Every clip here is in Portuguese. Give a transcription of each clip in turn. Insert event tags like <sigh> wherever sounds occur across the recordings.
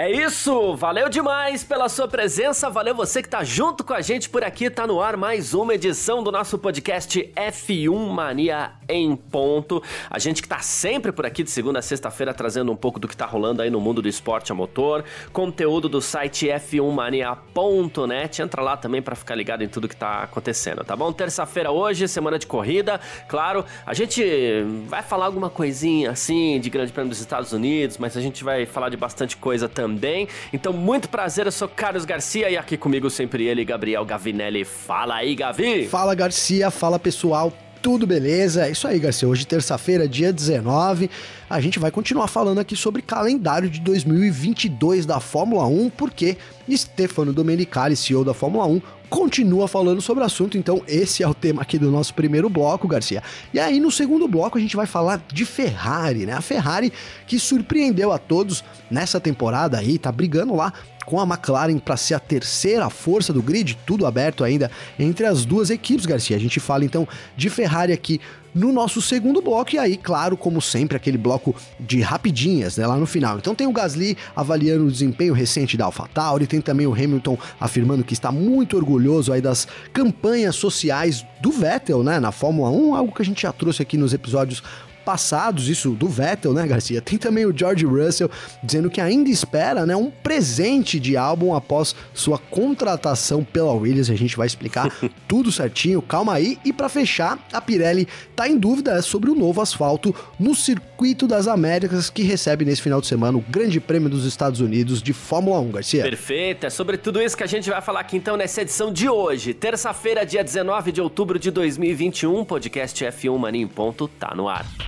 É isso, valeu demais pela sua presença, valeu você que tá junto com a gente por aqui, tá no ar mais uma edição do nosso podcast F1 Mania em ponto. A gente que tá sempre por aqui de segunda a sexta-feira trazendo um pouco do que tá rolando aí no mundo do esporte a motor, conteúdo do site f1mania.net. Entra lá também para ficar ligado em tudo que tá acontecendo, tá bom? Terça-feira hoje, semana de corrida. Claro, a gente vai falar alguma coisinha assim de Grande Prêmio dos Estados Unidos, mas a gente vai falar de bastante coisa também também. Então, muito prazer, eu sou Carlos Garcia e aqui comigo sempre ele, Gabriel Gavinelli. Fala aí, Gavi! Fala, Garcia, fala pessoal. Tudo beleza? É isso aí, Garcia. Hoje, terça-feira, dia 19, a gente vai continuar falando aqui sobre calendário de 2022 da Fórmula 1, porque Stefano Domenicali, CEO da Fórmula 1, continua falando sobre o assunto, então esse é o tema aqui do nosso primeiro bloco, Garcia. E aí no segundo bloco a gente vai falar de Ferrari, né? A Ferrari que surpreendeu a todos nessa temporada aí, tá brigando lá com a McLaren para ser a terceira força do grid, tudo aberto ainda entre as duas equipes, Garcia. A gente fala então de Ferrari aqui no nosso segundo bloco. E aí, claro, como sempre, aquele bloco de rapidinhas, né, lá no final. Então tem o Gasly avaliando o desempenho recente da AlphaTauri, tem também o Hamilton afirmando que está muito orgulhoso aí das campanhas sociais do Vettel, né, na Fórmula 1, algo que a gente já trouxe aqui nos episódios passados, isso do Vettel, né, Garcia? Tem também o George Russell dizendo que ainda espera, né, um presente de álbum após sua contratação pela Williams. A gente vai explicar <laughs> tudo certinho, calma aí. E para fechar, a Pirelli tá em dúvida sobre o novo asfalto no Circuito das Américas que recebe nesse final de semana o Grande Prêmio dos Estados Unidos de Fórmula 1, Garcia. Perfeito, é sobre tudo isso que a gente vai falar aqui então nessa edição de hoje, terça-feira, dia 19 de outubro de 2021, podcast F1 Mania em ponto tá no ar.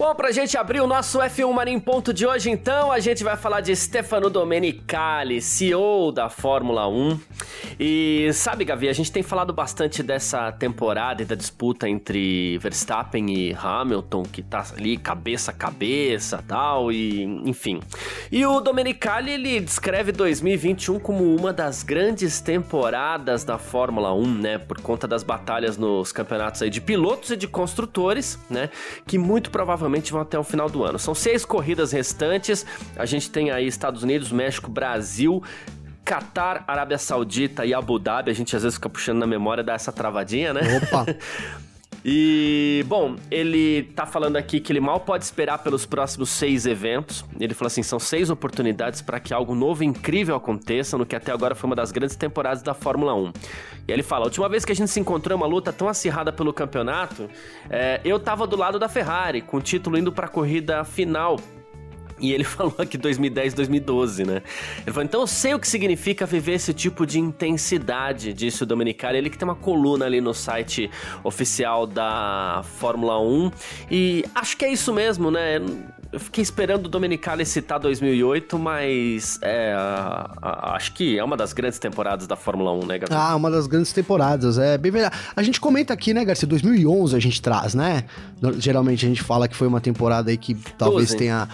Bom, pra gente abrir o nosso F1 Mania em ponto de hoje, então, a gente vai falar de Stefano Domenicali, CEO da Fórmula 1. E sabe, Gavi, a gente tem falado bastante dessa temporada e da disputa entre Verstappen e Hamilton, que tá ali cabeça a cabeça tal, e enfim. E o Domenicali, ele descreve 2021 como uma das grandes temporadas da Fórmula 1, né? Por conta das batalhas nos campeonatos aí de pilotos e de construtores, né? Que muito provavelmente provavelmente vão até o final do ano. São seis corridas restantes. A gente tem aí Estados Unidos, México, Brasil, Catar, Arábia Saudita e Abu Dhabi. A gente às vezes fica puxando na memória, dá essa travadinha, né? Opa! <laughs> E, bom, ele tá falando aqui que ele mal pode esperar pelos próximos seis eventos. Ele falou assim: são seis oportunidades para que algo novo e incrível aconteça no que até agora foi uma das grandes temporadas da Fórmula 1. E ele fala: a última vez que a gente se encontrou em uma luta tão acirrada pelo campeonato, é, eu tava do lado da Ferrari, com o título indo para a corrida final e ele <laughs> falou aqui 2010, 2012, né? Ele falou, então eu sei o que significa viver esse tipo de intensidade, disse o Domenicali. Ele que tem uma coluna ali no site oficial da Fórmula 1. E acho que é isso mesmo, né? Eu fiquei esperando o Domenicali citar 2008, mas é, a, a, acho que é uma das grandes temporadas da Fórmula 1, né, Gabriel? Ah, uma das grandes temporadas, é bem verdade. A gente comenta aqui, né, Garcia, 2011 a gente traz, né? Geralmente a gente fala que foi uma temporada aí que talvez 12. tenha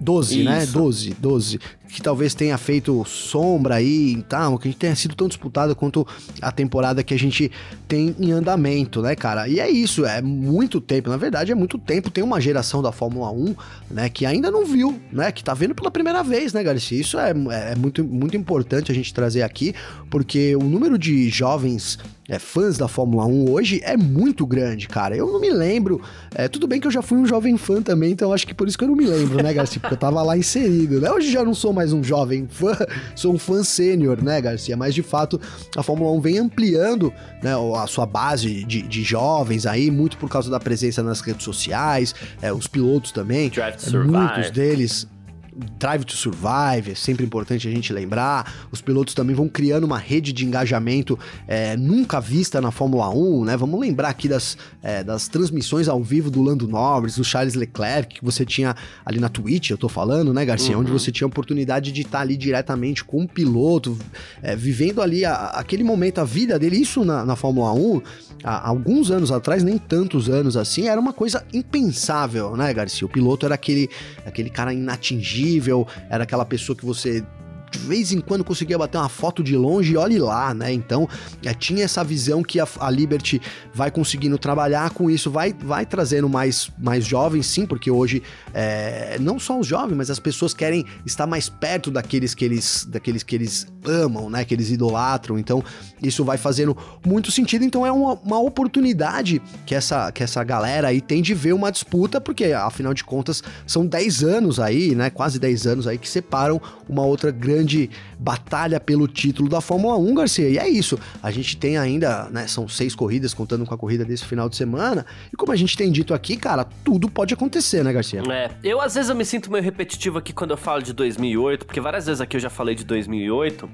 12, né? Isso. né? 12, 12 que talvez tenha feito sombra aí e tal, que tenha sido tão disputada quanto a temporada que a gente tem em andamento, né, cara? E é isso, é muito tempo, na verdade é muito tempo. Tem uma geração da Fórmula 1, né, que ainda não viu, né, que tá vendo pela primeira vez, né, Garcia? Isso é, é muito, muito importante a gente trazer aqui, porque o número de jovens é, fãs da Fórmula 1 hoje é muito grande, cara. Eu não me lembro. É, tudo bem que eu já fui um jovem fã também, então acho que por isso que eu não me lembro, né, Garcia? Porque eu tava lá inserido, né? Hoje já não sou mais um jovem fã, <laughs> sou um fã sênior, né, Garcia? Mas de fato, a Fórmula 1 vem ampliando né, a sua base de, de jovens aí, muito por causa da presença nas redes sociais, é, os pilotos também. Drive to Survive. Muitos deles Drive to Survive, é sempre importante a gente lembrar. Os pilotos também vão criando uma rede de engajamento é, nunca vista na Fórmula 1, né? Vamos lembrar aqui das, é, das transmissões ao vivo do Lando Norris, do Charles Leclerc, que você tinha ali na Twitch, eu tô falando, né, Garcia? Uhum. Onde você tinha a oportunidade de estar ali diretamente com o piloto, é, vivendo ali a, aquele momento, a vida dele. Isso na, na Fórmula 1, há alguns anos atrás, nem tantos anos assim, era uma coisa impensável, né, Garcia? O piloto era aquele, aquele cara inatingível, era aquela pessoa que você de vez em quando conseguia bater uma foto de longe e olhe lá, né? Então, é, tinha essa visão que a, a, Liberty vai conseguindo trabalhar com isso, vai, vai trazendo mais, mais jovens, sim, porque hoje é, não só os jovens, mas as pessoas querem estar mais perto daqueles que eles, daqueles que eles amam, né? Que eles idolatram. Então, isso vai fazendo muito sentido. Então, é uma, uma oportunidade que essa, que essa galera aí tem de ver uma disputa, porque afinal de contas são 10 anos aí, né? Quase 10 anos aí que separam uma outra grande grande batalha pelo título da Fórmula 1, Garcia. E é isso. A gente tem ainda, né? São seis corridas, contando com a corrida desse final de semana. E como a gente tem dito aqui, cara, tudo pode acontecer, né, Garcia? É. Eu, às vezes, eu me sinto meio repetitivo aqui quando eu falo de 2008, porque várias vezes aqui eu já falei de 2008.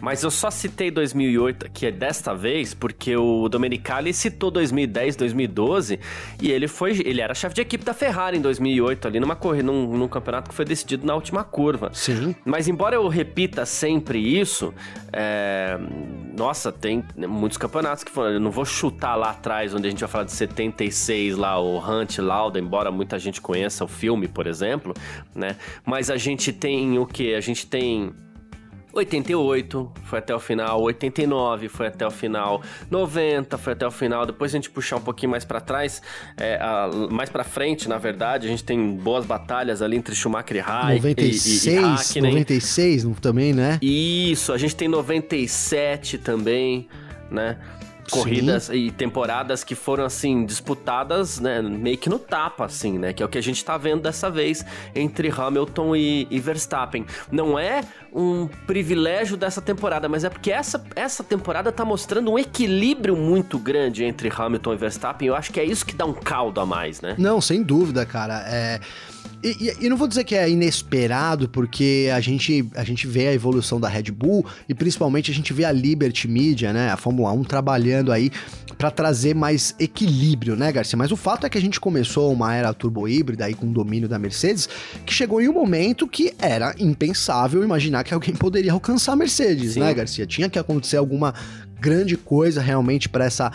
Mas eu só citei 2008 aqui é desta vez porque o Domenicali citou 2010, 2012 e ele foi, ele era chefe de equipe da Ferrari em 2008 ali numa corrida, num, num, campeonato que foi decidido na última curva. Sim. Mas embora eu repita sempre isso, é, nossa, tem muitos campeonatos que foram. Eu não vou chutar lá atrás onde a gente vai falar de 76 lá o Hunt Lauda, embora muita gente conheça o filme, por exemplo, né? Mas a gente tem o que? A gente tem 88 foi até o final, 89 foi até o final, 90 foi até o final. Depois a gente puxar um pouquinho mais para trás, é, a, mais para frente, na verdade, a gente tem boas batalhas ali entre Schumacher e Raikkonen. 96, e, e, e 96 também, né? Isso, a gente tem 97 também, né? Corridas Sim. e temporadas que foram assim disputadas, né, meio que no tapa assim, né, que é o que a gente tá vendo dessa vez entre Hamilton e, e Verstappen. Não é um privilégio dessa temporada, mas é porque essa, essa temporada tá mostrando um equilíbrio muito grande entre Hamilton e Verstappen. Eu acho que é isso que dá um caldo a mais, né? Não, sem dúvida, cara. É e, e, e, não vou dizer que é inesperado, porque a gente, a gente vê a evolução da Red Bull e principalmente a gente vê a Liberty Media, né, a Fórmula 1 trabalhando aí para trazer mais equilíbrio, né, Garcia? Mas o fato é que a gente começou uma era turbo híbrida aí com o domínio da Mercedes, que chegou em um momento que era impensável imaginar que alguém poderia alcançar a Mercedes, Sim. né, Garcia? Tinha que acontecer alguma grande coisa realmente para essa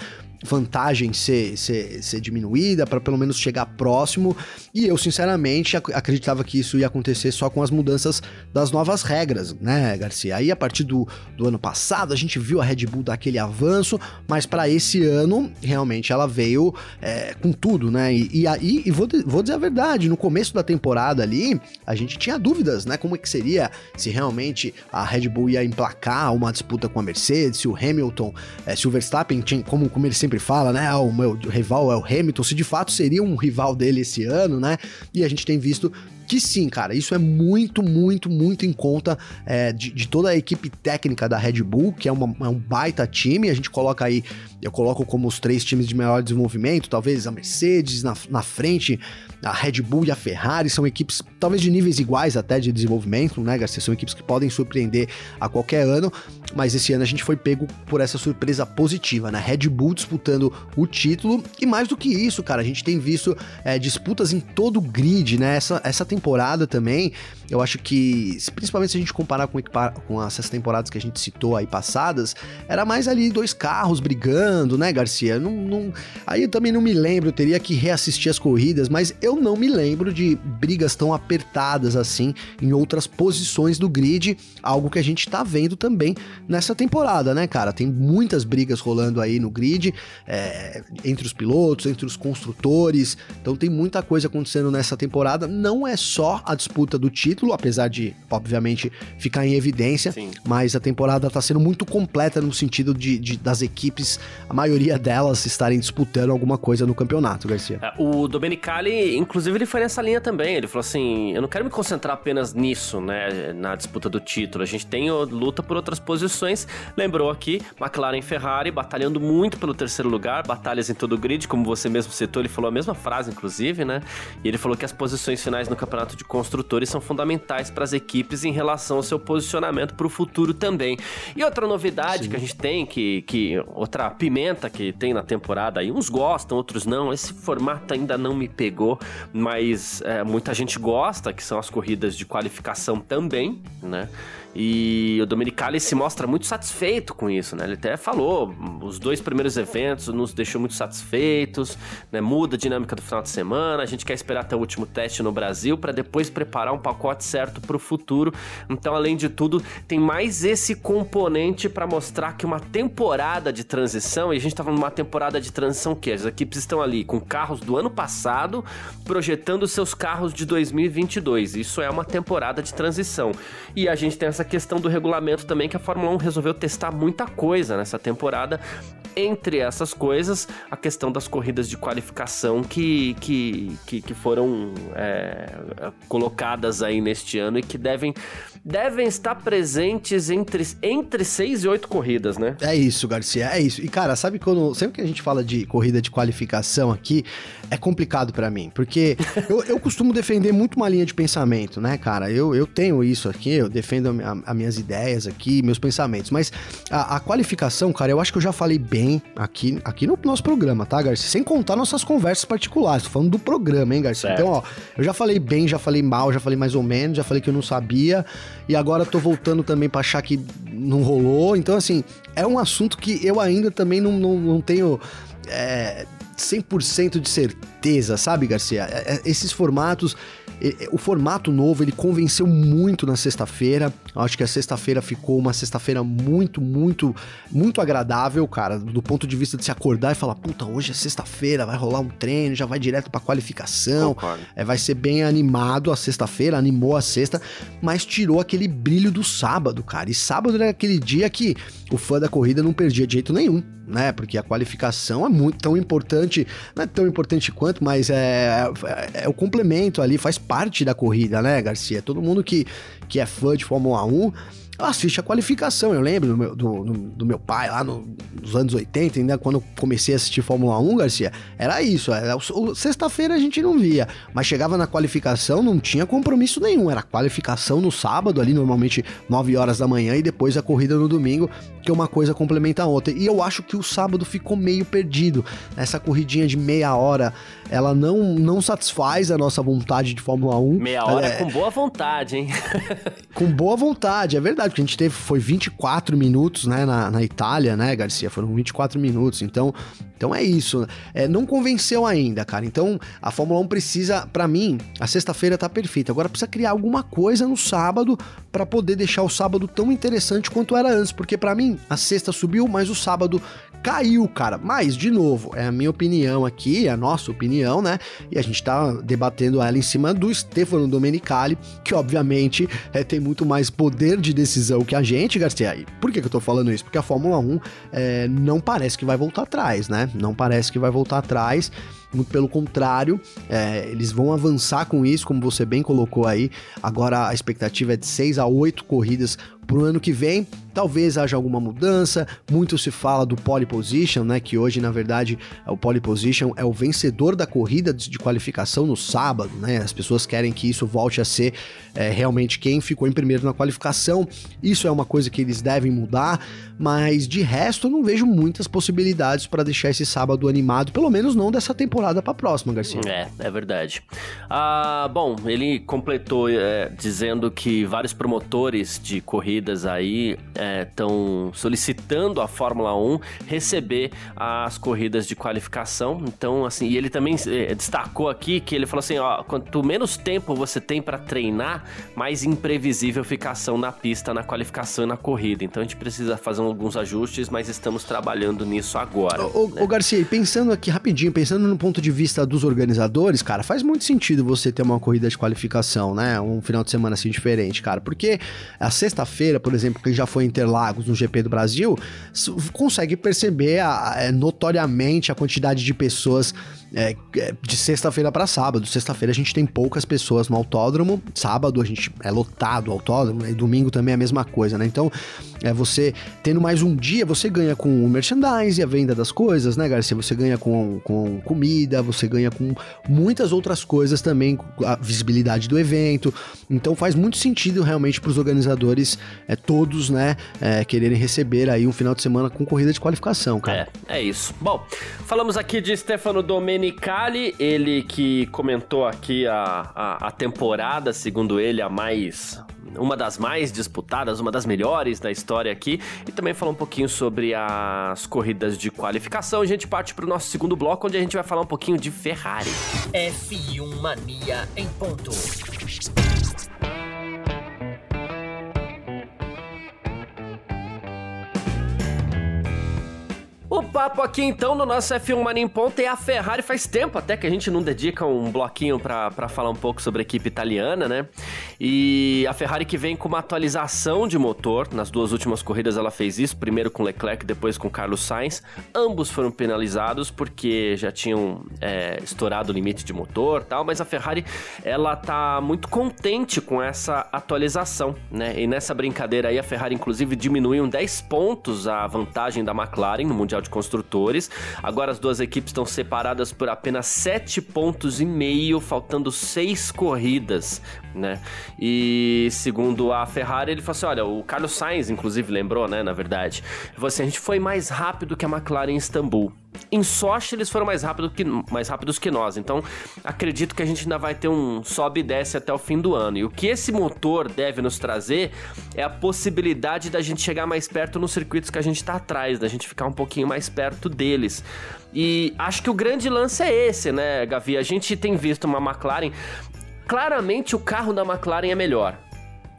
vantagem ser, ser, ser diminuída, para pelo menos chegar próximo. E eu, sinceramente, ac acreditava que isso ia acontecer só com as mudanças das novas regras, né, Garcia? Aí, a partir do, do ano passado, a gente viu a Red Bull dar aquele avanço, mas para esse ano, realmente, ela veio é, com tudo, né? E, e aí, e vou, vou dizer a verdade, no começo da temporada ali, a gente tinha dúvidas, né? Como é que seria se realmente a Red Bull ia emplacar uma disputa com a Mercedes, se o Hamilton, é, se o Verstappen tinha, como, como ele sempre sempre fala, né? Ah, o meu rival é o Hamilton, se de fato seria um rival dele esse ano, né? E a gente tem visto que sim, cara, isso é muito, muito, muito em conta é, de, de, toda a equipe técnica da Red Bull, que é, uma, é, um baita time. A gente coloca aí, eu coloco como os três times de melhor desenvolvimento, talvez a Mercedes na, na frente, a Red Bull e a Ferrari são equipes, talvez de níveis iguais até de desenvolvimento, né, Garcia? São equipes que podem surpreender a qualquer ano, mas esse ano a gente foi pego por essa surpresa positiva, né? Red Bull disputando o título e mais do que isso, cara, a gente tem visto é, disputas em todo o grid, né? Essa, essa temporada também, eu acho que, principalmente se a gente comparar com, com essas temporadas que a gente citou aí passadas, era mais ali dois carros brigando, né, Garcia? Não, não... Aí eu também não me lembro, eu teria que reassistir as corridas, mas eu não me lembro de brigas tão apertadas assim em outras posições do grid, algo que a gente tá vendo também nessa temporada, né, cara? Tem muitas brigas rolando aí no grid, é, entre os pilotos, entre os construtores, então tem muita coisa acontecendo nessa temporada. Não é só a disputa do título, apesar de, obviamente, ficar em evidência, Sim. mas a temporada tá sendo muito completa no sentido de, de, das equipes, a maioria delas estarem disputando alguma coisa no campeonato, Garcia. É, o Domenicali, inclusive, ele foi nessa linha também. Ele falou assim: eu não quero me concentrar apenas nisso, né, na disputa do título. A gente tem luta por outras posições. Lembrou aqui, McLaren e Ferrari batalhando muito pelo terceiro lugar, batalhas em todo o grid, como você mesmo citou, ele falou a mesma frase, inclusive, né? E ele falou que as posições finais no campeonato de construtores são fundamentais fundamentais para as equipes em relação ao seu posicionamento para o futuro também. E outra novidade Sim. que a gente tem, que, que outra pimenta que tem na temporada aí, uns gostam, outros não. Esse formato ainda não me pegou, mas é, muita gente gosta, que são as corridas de qualificação também, né? E o Domenicali se mostra muito satisfeito com isso, né? Ele até falou, os dois primeiros eventos nos deixou muito satisfeitos, né? Muda a dinâmica do final de semana, a gente quer esperar até o último teste no Brasil para depois preparar um pacote certo para o futuro. Então, além de tudo, tem mais esse componente para mostrar que uma temporada de transição, e a gente estava numa temporada de transição que as equipes estão ali com carros do ano passado projetando seus carros de 2022. Isso é uma temporada de transição. E a gente tem essa questão do regulamento também, que a Fórmula 1 resolveu testar muita coisa nessa temporada. Entre essas coisas, a questão das corridas de qualificação que, que, que, que foram é, colocadas aí neste ano e que devem devem estar presentes entre, entre seis e oito corridas, né? É isso, Garcia, é isso. E, cara, sabe quando. Sempre que a gente fala de corrida de qualificação aqui, é complicado para mim. Porque eu, eu costumo defender muito uma linha de pensamento, né, cara? Eu, eu tenho isso aqui, eu defendo as minhas ideias aqui, meus pensamentos. Mas a, a, qualificação, cara, eu acho que eu já falei bem aqui, aqui no nosso programa, tá, Garcia? Sem contar nossas conversas particulares. Tô falando do programa, hein, Garcia? Certo. Então, ó, eu já falei bem, já falei mal, já falei mais ou menos, já falei que eu não sabia e agora tô voltando também pra achar que não rolou. Então, assim, é um assunto que eu ainda também não, não, não tenho. É, 100% de certeza, sabe, Garcia? É, é, esses formatos o formato novo ele convenceu muito na sexta-feira. Acho que a sexta-feira ficou uma sexta-feira muito, muito, muito agradável, cara, do ponto de vista de se acordar e falar: puta, hoje é sexta-feira, vai rolar um treino, já vai direto pra qualificação. É, vai ser bem animado a sexta-feira, animou a sexta, mas tirou aquele brilho do sábado, cara. E sábado era aquele dia que o fã da corrida não perdia de jeito nenhum né? Porque a qualificação é muito tão importante, não é tão importante quanto, mas é, é, é, o complemento ali, faz parte da corrida, né, Garcia? Todo mundo que, que é fã de Fórmula 1 assiste a qualificação. Eu lembro do meu, do, do meu pai lá no, nos anos 80, ainda quando eu comecei a assistir Fórmula 1, Garcia, era isso. Era, Sexta-feira a gente não via, mas chegava na qualificação, não tinha compromisso nenhum. Era qualificação no sábado, ali normalmente 9 horas da manhã, e depois a corrida no domingo, que uma coisa complementa a outra. E eu acho que o sábado ficou meio perdido. Essa corridinha de meia hora, ela não, não satisfaz a nossa vontade de Fórmula 1. Meia hora é, com boa vontade, hein? com boa vontade, é verdade verdade, porque a gente teve, foi 24 minutos, né, na, na Itália, né, Garcia? Foram 24 minutos, então, então é isso. É, não convenceu ainda, cara. Então, a Fórmula 1 precisa, para mim, a sexta-feira tá perfeita. Agora precisa criar alguma coisa no sábado para poder deixar o sábado tão interessante quanto era antes, porque para mim, a sexta subiu, mas o sábado caiu, cara. Mas, de novo, é a minha opinião aqui, é a nossa opinião, né? E a gente tá debatendo ela em cima do Stefano Domenicali, que obviamente é, tem muito mais poder de decisão que a gente, Garcia. E por que, que eu tô falando isso? Porque a Fórmula 1 é, não parece que vai voltar atrás, né? Não parece que vai voltar atrás. Muito pelo contrário, é, eles vão avançar com isso, como você bem colocou aí. Agora a expectativa é de 6 a 8 corridas para o ano que vem. Talvez haja alguma mudança. Muito se fala do pole position, né? Que hoje, na verdade, o pole position é o vencedor da corrida de qualificação no sábado, né? As pessoas querem que isso volte a ser é, realmente quem ficou em primeiro na qualificação. Isso é uma coisa que eles devem mudar, mas de resto eu não vejo muitas possibilidades para deixar esse sábado animado, pelo menos não dessa temporada para a próxima, Garcia. É, é verdade. Ah, bom, ele completou é, dizendo que vários promotores de corridas aí estão é, solicitando a Fórmula 1 receber as corridas de qualificação. Então, assim, e ele também é, destacou aqui que ele falou assim: ó, quanto menos tempo você tem para treinar, mais imprevisível fica a ação na pista, na qualificação e na corrida. Então a gente precisa fazer alguns ajustes, mas estamos trabalhando nisso agora. Ô, né? ô Garcia, pensando aqui rapidinho, pensando no ponto de vista dos organizadores, cara, faz muito sentido você ter uma corrida de qualificação, né? Um final de semana assim diferente, cara. Porque a sexta-feira, por exemplo, que já foi Interlagos no GP do Brasil, consegue perceber a, a, é, notoriamente a quantidade de pessoas é, é, de sexta-feira para sábado. Sexta-feira a gente tem poucas pessoas no autódromo, sábado a gente é lotado o autódromo, né? e domingo também é a mesma coisa, né? Então É você tendo mais um dia, você ganha com o merchandise, a venda das coisas, né, Garcia? Você ganha com, com comida, você ganha com muitas outras coisas também, a visibilidade do evento. Então faz muito sentido realmente para os organizadores é, todos, né, é, quererem receber aí um final de semana com corrida de qualificação, cara. É, é isso. Bom, falamos aqui de Stefano Domenicali, ele que comentou aqui a, a, a temporada, segundo ele, a mais uma das mais disputadas, uma das melhores da história aqui, e também falar um pouquinho sobre as corridas de qualificação. A gente parte para o nosso segundo bloco, onde a gente vai falar um pouquinho de Ferrari. F1 Mania em ponto. O papo aqui então no nosso F1 Mania em é a Ferrari. Faz tempo até que a gente não dedica um bloquinho para falar um pouco sobre a equipe italiana, né? E a Ferrari que vem com uma atualização de motor. Nas duas últimas corridas ela fez isso, primeiro com Leclerc, depois com Carlos Sainz. Ambos foram penalizados porque já tinham é, estourado o limite de motor tal, mas a Ferrari ela tá muito contente com essa atualização, né? E nessa brincadeira aí a Ferrari inclusive diminuiu 10 pontos a vantagem da McLaren no Mundial de Construtores. Agora as duas equipes estão separadas por apenas 7 pontos e meio, faltando 6 corridas, né? E segundo a Ferrari, ele falou assim: olha, o Carlos Sainz, inclusive, lembrou, né? Na verdade, ele falou assim: a gente foi mais rápido que a McLaren em Istambul. Em Sochi eles foram mais, rápido que, mais rápidos que nós, então acredito que a gente ainda vai ter um sobe e desce até o fim do ano. E o que esse motor deve nos trazer é a possibilidade da gente chegar mais perto nos circuitos que a gente está atrás, da gente ficar um pouquinho mais perto deles. E acho que o grande lance é esse, né, Gavi? A gente tem visto uma McLaren. Claramente o carro da McLaren é melhor.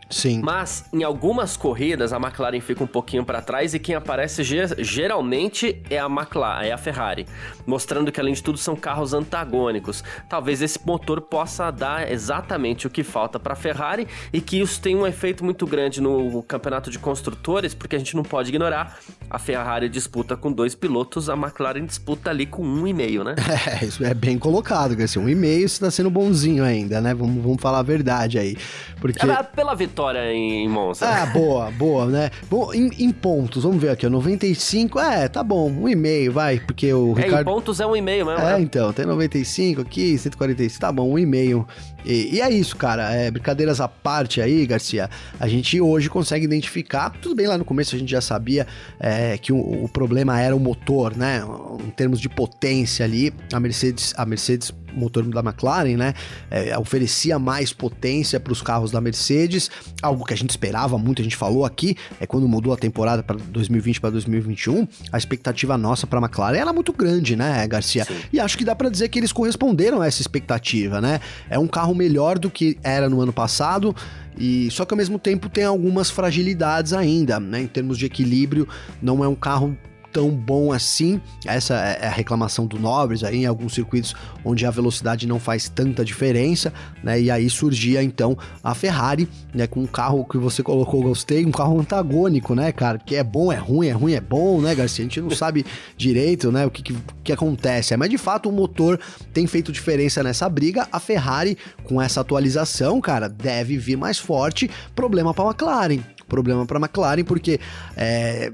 Sim. Mas em algumas corridas a McLaren fica um pouquinho para trás e quem aparece geralmente é a McLaren, é a Ferrari, mostrando que além de tudo são carros antagônicos. Talvez esse motor possa dar exatamente o que falta para a Ferrari e que isso tem um efeito muito grande no campeonato de construtores, porque a gente não pode ignorar. A Ferrari disputa com dois pilotos, a McLaren disputa ali com um e meio, né? <laughs> É, isso é bem colocado, assim, um e meio está sendo bonzinho ainda, né? Vamos, vamos falar a verdade aí. Porque... É, pela vitória vitória em Monza. Ah, boa, boa, né? Bom, em, em, pontos, vamos ver aqui, 95, é, tá bom, um e meio, vai, porque o é, Ricardo... em pontos é um e meio mesmo. É, né? então, tem 95 aqui, 145, tá bom, um e meio. E, e, é isso, cara, é, brincadeiras à parte aí, Garcia, a gente hoje consegue identificar, tudo bem, lá no começo a gente já sabia é, que o, o problema era o motor, né, em termos de potência ali, a Mercedes, a Mercedes motor da McLaren, né? É, oferecia mais potência para os carros da Mercedes, algo que a gente esperava muito, a gente falou aqui, é quando mudou a temporada para 2020 para 2021, a expectativa nossa para a McLaren era muito grande, né, Garcia? Sim. E acho que dá para dizer que eles corresponderam a essa expectativa, né? É um carro melhor do que era no ano passado. E só que ao mesmo tempo tem algumas fragilidades ainda, né? Em termos de equilíbrio, não é um carro tão bom assim. Essa é a reclamação do Norris aí em alguns circuitos onde a velocidade não faz tanta diferença, né? E aí surgia então a Ferrari, né, com um carro que você colocou, gostei, um carro antagônico, né, cara? Que é bom, é ruim, é ruim, é bom, né, Garcia? A gente não sabe <laughs> direito, né, o que, que, que acontece. Mas de fato o motor tem feito diferença nessa briga. A Ferrari, com essa atualização, cara, deve vir mais forte. Problema para a McLaren problema para a McLaren, porque é,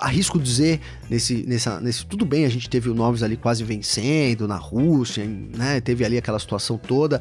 arrisco dizer, nesse, nessa, nesse. Tudo bem, a gente teve o Norris ali quase vencendo na Rússia, né? Teve ali aquela situação toda.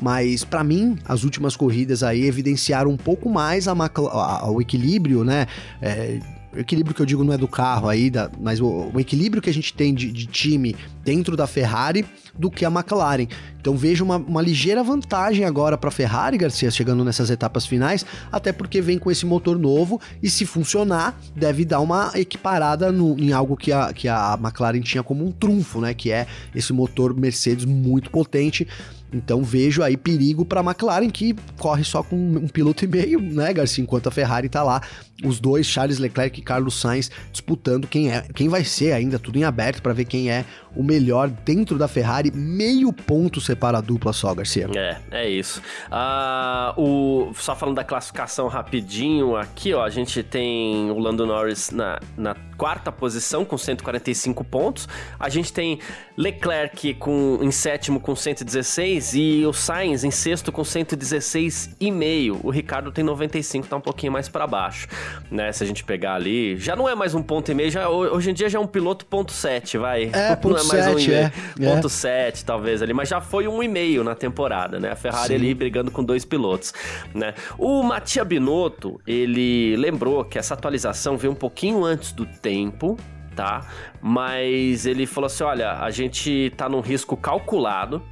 Mas para mim, as últimas corridas aí evidenciaram um pouco mais a, a, o equilíbrio, né? É, equilíbrio que eu digo não é do carro aí, da, mas o, o, equilíbrio que a gente tem de, de, time dentro da Ferrari do que a McLaren. Então vejo uma, uma ligeira vantagem agora para a Ferrari, Garcia, chegando nessas etapas finais, até porque vem com esse motor novo e se funcionar, deve dar uma equiparada no, em algo que a, que a McLaren tinha como um trunfo, né? Que é esse motor Mercedes muito potente. Então vejo aí perigo para a McLaren que corre só com um piloto e meio, né, Garcia? Enquanto a Ferrari tá lá, os dois, Charles Leclerc e Carlos Sainz, disputando quem é, quem vai ser ainda tudo em aberto para ver quem é o melhor dentro da Ferrari. Meio ponto separa a dupla só, Garcia. É, é isso. Ah, o, só falando da classificação rapidinho aqui, ó, a gente tem o Lando Norris na, na quarta posição com 145 pontos. A gente tem Leclerc com, em sétimo com 116 e o Sainz em sexto com 116,5. O Ricardo tem 95, tá um pouquinho mais para baixo, né? Se a gente pegar ali, já não é mais um ponto e meio, já, hoje em dia já é um piloto ponto 7, vai. É, ponto <laughs> não é mais 7, um é. Ponto é. 7, talvez ali, mas já foi um e meio na temporada, né? A Ferrari Sim. ali brigando com dois pilotos, né? O Mattia Binotto, ele lembrou que essa atualização veio um pouquinho antes do tempo, tá? Mas ele falou assim: olha, a gente tá num risco calculado,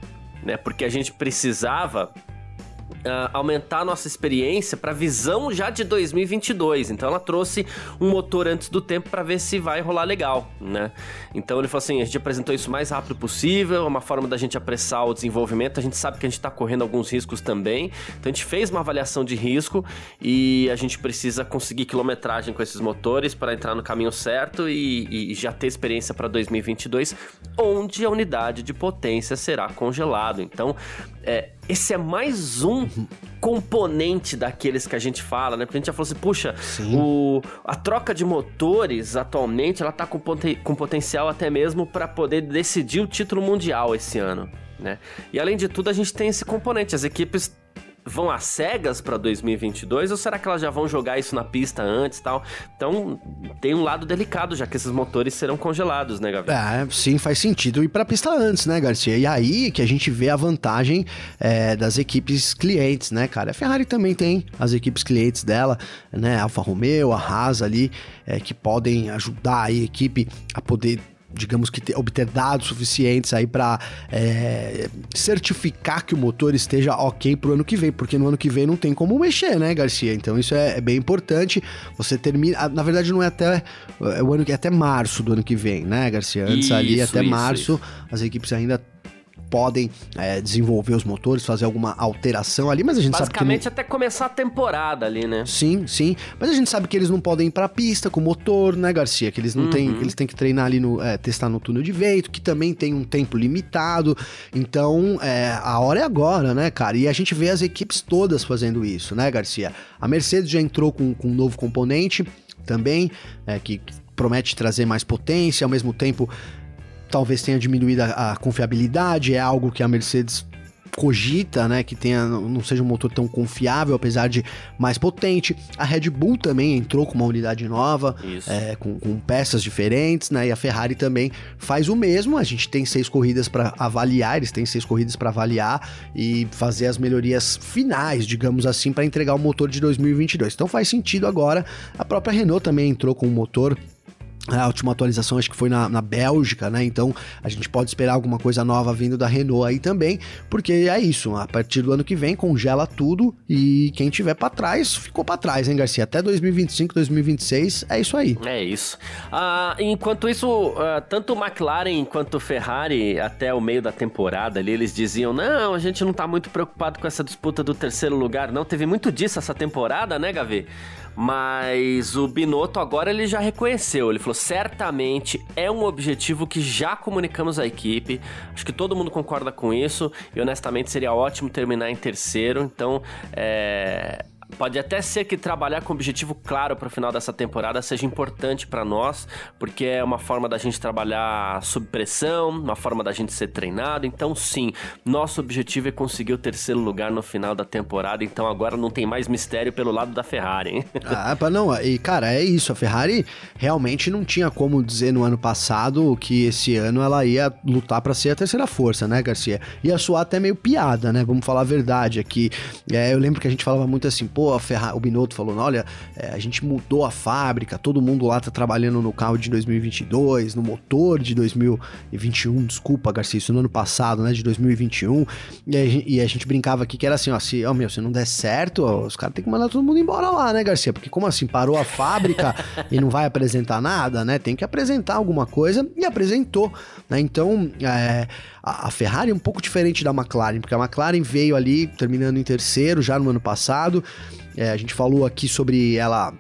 né? Porque a gente precisava uh, aumentar a nossa experiência para visão já de 2022. Então ela trouxe um motor antes do tempo para ver se vai rolar legal, né? Então ele falou assim: a gente apresentou isso o mais rápido possível, é uma forma da gente apressar o desenvolvimento. A gente sabe que a gente está correndo alguns riscos também. Então a gente fez uma avaliação de risco e a gente precisa conseguir quilometragem com esses motores para entrar no caminho certo e, e já ter experiência para 2022, onde a unidade de potência será congelado. Então é, esse é mais um componente daqueles que a gente fala, né? Porque a gente já falou assim, puxa, o, a troca de motores atualmente ela tá com, poten, com potencial até mesmo para poder decidir o título mundial esse ano, né? E além de tudo, a gente tem esse componente, as equipes vão às cegas para 2022 ou será que elas já vão jogar isso na pista antes tal? Então tem um lado delicado, já que esses motores serão congelados, né, Gabriel? É, sim, faz sentido ir para a pista antes, né, Garcia? E aí que a gente vê a vantagem é, das equipes clientes, né, cara? A Ferrari também tem as equipes clientes dela, né? Alfa Romeo, a Haas ali, é, que podem ajudar a equipe a poder digamos que ter, obter dados suficientes aí para é, certificar que o motor esteja ok para o ano que vem, porque no ano que vem não tem como mexer, né, Garcia? Então isso é, é bem importante. Você termina, na verdade não é até é o ano que é até março do ano que vem, né, Garcia? Antes isso, ali até isso, março isso. as equipes ainda podem é, desenvolver os motores, fazer alguma alteração ali, mas a gente sabe que... Basicamente até começar a temporada ali, né? Sim, sim. Mas a gente sabe que eles não podem ir pra pista com motor, né, Garcia? Que eles não uhum. têm... Que eles têm que treinar ali no... É, testar no túnel de vento, que também tem um tempo limitado. Então, é, a hora é agora, né, cara? E a gente vê as equipes todas fazendo isso, né, Garcia? A Mercedes já entrou com, com um novo componente também, é, que promete trazer mais potência, ao mesmo tempo talvez tenha diminuído a, a confiabilidade, é algo que a Mercedes cogita, né, que tenha não seja um motor tão confiável, apesar de mais potente. A Red Bull também entrou com uma unidade nova, é, com, com, peças diferentes, né, e a Ferrari também faz o mesmo. A gente tem seis corridas para avaliar, eles têm seis corridas para avaliar e fazer as melhorias finais, digamos assim, para entregar o motor de 2022. Então faz sentido agora. A própria Renault também entrou com um motor a última atualização acho que foi na, na Bélgica, né? Então a gente pode esperar alguma coisa nova vindo da Renault aí também, porque é isso. A partir do ano que vem congela tudo e quem tiver para trás ficou para trás, hein, Garcia? Até 2025, 2026 é isso aí. É isso. Ah, enquanto isso, ah, tanto McLaren quanto Ferrari até o meio da temporada ali eles diziam não, a gente não tá muito preocupado com essa disputa do terceiro lugar, não. Teve muito disso essa temporada, né, Gavi? Mas o Binotto agora ele já reconheceu. Ele falou: certamente é um objetivo que já comunicamos à equipe. Acho que todo mundo concorda com isso. E honestamente seria ótimo terminar em terceiro. Então, é Pode até ser que trabalhar com objetivo claro para o final dessa temporada seja importante para nós, porque é uma forma da gente trabalhar sob pressão, uma forma da gente ser treinado. Então, sim, nosso objetivo é conseguir o terceiro lugar no final da temporada. Então, agora não tem mais mistério pelo lado da Ferrari, hein? <laughs> Ah, não, e cara, é isso. A Ferrari realmente não tinha como dizer no ano passado que esse ano ela ia lutar para ser a terceira força, né, Garcia? Ia soar até meio piada, né? Vamos falar a verdade aqui. É, eu lembro que a gente falava muito assim, pô, a Ferrari, o Binotto falou, olha, é, a gente mudou a fábrica, todo mundo lá tá trabalhando no carro de 2022, no motor de 2021, desculpa, Garcia, isso no ano passado, né, de 2021, e a, e a gente brincava aqui que era assim, ó, se, ó, meu, se não der certo, ó, os caras têm que mandar todo mundo embora lá, né, Garcia? Porque como assim, parou a fábrica <laughs> e não vai apresentar nada, né? Tem que apresentar alguma coisa e apresentou, né? Então, é, a, Ferrari é um pouco diferente da McLaren, porque a McLaren veio ali terminando em terceiro já no ano passado, é, a gente falou aqui sobre ela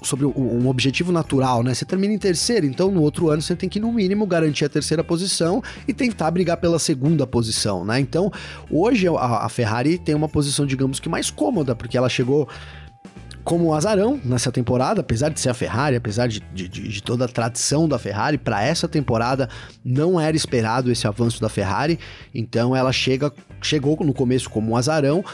sobre um objetivo natural, né? Você termina em terceiro, então no outro ano você tem que, no mínimo, garantir a terceira posição e tentar brigar pela segunda posição, né? Então, hoje a Ferrari tem uma posição, digamos que mais cômoda, porque ela chegou como azarão nessa temporada, apesar de ser a Ferrari, apesar de, de, de toda a tradição da Ferrari, para essa temporada não era esperado esse avanço da Ferrari, então ela chega, chegou no começo como um azarão,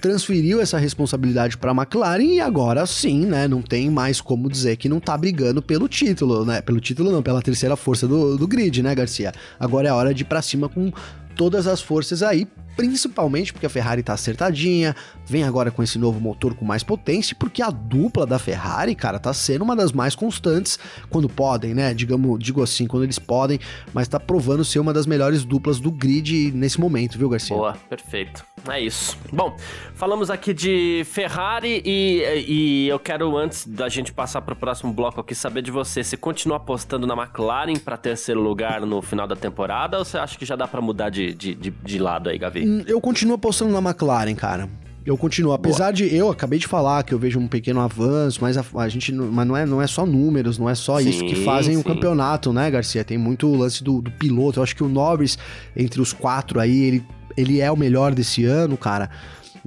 transferiu essa responsabilidade para a McLaren e agora sim, né, não tem mais como dizer que não tá brigando pelo título, né? Pelo título não, pela terceira força do, do grid, né, Garcia? Agora é hora de ir para cima com todas as forças aí principalmente porque a Ferrari tá acertadinha, vem agora com esse novo motor com mais potência, porque a dupla da Ferrari, cara, tá sendo uma das mais constantes quando podem, né? Digamos, digo assim, quando eles podem, mas tá provando ser uma das melhores duplas do grid nesse momento, viu, Garcia? Boa, perfeito. É isso. Bom, falamos aqui de Ferrari e, e eu quero, antes da gente passar pro próximo bloco aqui, saber de você. Você continua apostando na McLaren para terceiro lugar no final da temporada ou você acha que já dá para mudar de, de, de, de lado aí, Gavi? Eu continuo apostando na McLaren, cara. Eu continuo, apesar Boa. de eu acabei de falar que eu vejo um pequeno avanço, mas a, a gente mas não é, não é só números, não é só sim, isso que fazem sim. o campeonato, né, Garcia? Tem muito lance do, do piloto. Eu acho que o Norris entre os quatro aí, ele, ele é o melhor desse ano, cara.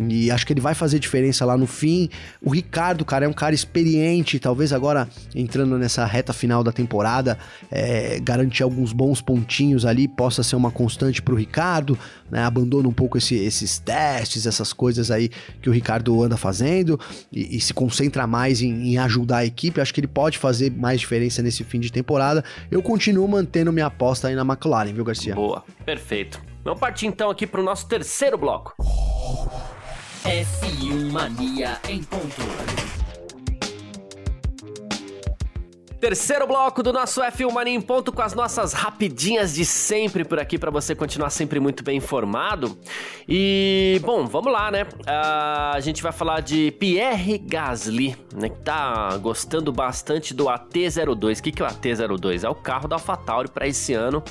E acho que ele vai fazer diferença lá no fim. O Ricardo, cara, é um cara experiente. Talvez agora, entrando nessa reta final da temporada, é, garantir alguns bons pontinhos ali, possa ser uma constante pro Ricardo. Né? Abandona um pouco esse, esses testes, essas coisas aí que o Ricardo anda fazendo e, e se concentra mais em, em, ajudar a equipe. Acho que ele pode fazer mais diferença nesse fim de temporada. Eu continuo mantendo minha aposta aí na McLaren, viu, Garcia? Boa, perfeito. Vamos partir então aqui pro nosso terceiro bloco. F1 Mania em ponto. Terceiro bloco do nosso F1 Mania em ponto com as nossas rapidinhas de sempre por aqui para você continuar sempre muito bem informado. E, bom, vamos lá, né? Uh, a gente vai falar de Pierre Gasly, né? Que tá gostando bastante do AT02. O que, que é o AT02? É o carro da AlphaTauri para esse ano.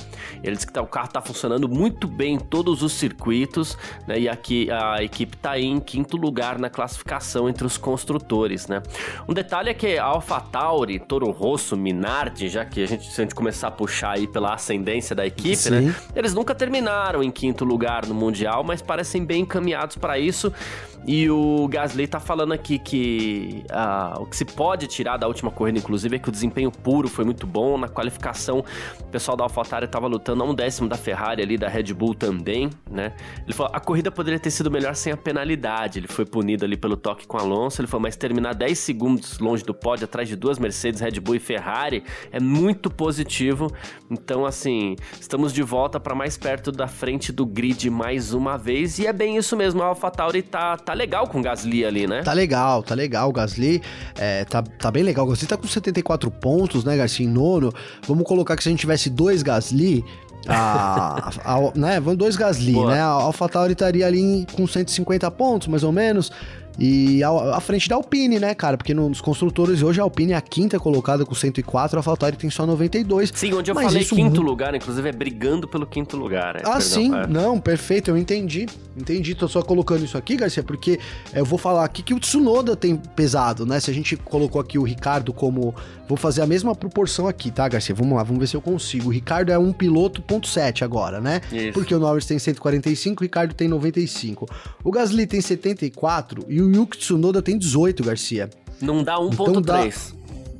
Ele que tá, o carro tá funcionando muito bem em todos os circuitos, né? E aqui a equipe tá em quinto lugar na classificação entre os construtores, né? Um detalhe é que a AlphaTauri, Toro Rosso, Rosso, Minardi, já que a gente, se a gente começar a puxar aí pela ascendência da equipe, Sim. né? Eles nunca terminaram em quinto lugar no Mundial, mas parecem bem encaminhados para isso. E o Gasly tá falando aqui que uh, o que se pode tirar da última corrida, inclusive, é que o desempenho puro foi muito bom. Na qualificação, o pessoal da AlphaTauri tava lutando a um décimo da Ferrari ali, da Red Bull também, né? Ele falou, a corrida poderia ter sido melhor sem a penalidade. Ele foi punido ali pelo toque com Alonso. Ele falou, mas terminar 10 segundos longe do pódio, atrás de duas Mercedes, Red Bull e Ferrari, é muito positivo. Então, assim, estamos de volta para mais perto da frente do grid mais uma vez. E é bem isso mesmo, a AlphaTauri tá, tá legal com o Gasly ali, né? Tá legal, tá legal. O Gasly é, tá, tá bem legal. O Gasly tá com 74 pontos, né, Garcia, em nono. Vamos colocar que se a gente tivesse dois Gasly, a, a, a, né, vão dois Gasly, Boa. né? A AlphaTauri estaria ali com 150 pontos, mais ou menos. E à frente da Alpine, né, cara? Porque nos construtores hoje a Alpine é a quinta colocada com 104, a AlphaTauri tem só 92. Sim, onde eu falei quinto lugar, inclusive é brigando pelo quinto lugar. É, ah, perdão, sim. É. Não, perfeito, eu entendi. Entendi, tô só colocando isso aqui, Garcia, porque eu vou falar aqui que o Tsunoda tem pesado, né? Se a gente colocou aqui o Ricardo como... Vou fazer a mesma proporção aqui, tá, Garcia? Vamos lá, vamos ver se eu consigo. O Ricardo é um piloto ponto .7 agora, né? Isso. Porque o Norris tem 145, o Ricardo tem 95. O Gasly tem 74 e o Yuki Tsunoda tem 18, Garcia. Não dá 1.3. Então dá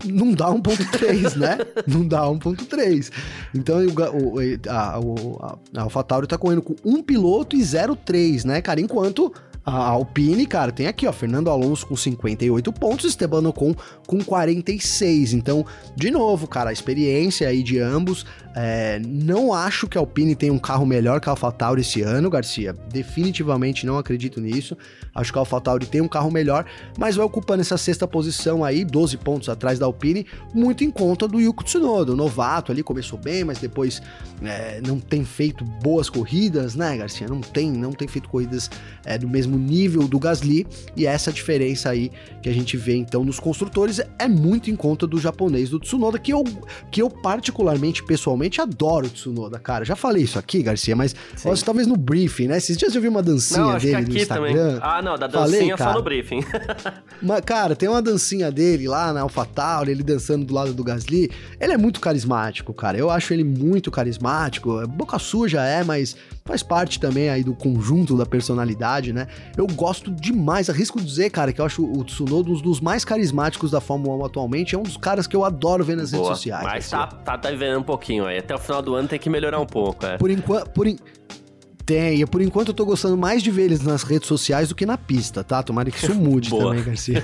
não dá 1.3, né? não dá 1.3. Então o, o, a, o, a AlphaTauri tá correndo com um piloto e 0.3, né, cara? Enquanto a Alpine, cara, tem aqui, ó, Fernando Alonso com 58 pontos, Esteban Ocon com 46. Então, de novo, cara, a experiência aí de ambos. É, não acho que a Alpine tenha um carro melhor que a AlphaTauri esse ano, Garcia. Definitivamente não acredito nisso. Acho que a AlphaTauri tem um carro melhor, mas vai ocupando essa sexta posição aí, 12 pontos atrás da Alpine, muito em conta do Yuko Tsunoda, o novato ali, começou bem, mas depois é, não tem feito boas corridas, né, Garcia? Não tem, não tem feito corridas é, do mesmo nível do Gasly, e essa diferença aí que a gente vê então nos construtores é muito em conta do japonês do Tsunoda, que eu, que eu particularmente, pessoalmente, adoro o Tsunoda, cara. Já falei isso aqui, Garcia, mas talvez no briefing, né? Esses dias eu vi uma dancinha não, dele no Instagram. Também. Ah, não, da dancinha falei, só no briefing. <laughs> mas, cara, tem uma dancinha dele lá na AlphaTauri, ele dançando do lado do Gasly. Ele é muito carismático, cara. Eu acho ele muito carismático. Boca suja é, mas faz parte também aí do conjunto da personalidade, né? Eu gosto demais, arrisco dizer, cara, que eu acho o Tsunoda um dos mais carismáticos da Fórmula 1 atualmente, é um dos caras que eu adoro ver nas Boa, redes sociais. Mas tá, tá, tá um pouquinho aí, até o final do ano tem que melhorar um pouco, é. Por enquanto, por, in... Tem, e por enquanto eu tô gostando mais de ver eles nas redes sociais do que na pista, tá? Tomara que isso <laughs> mude também, Garcia.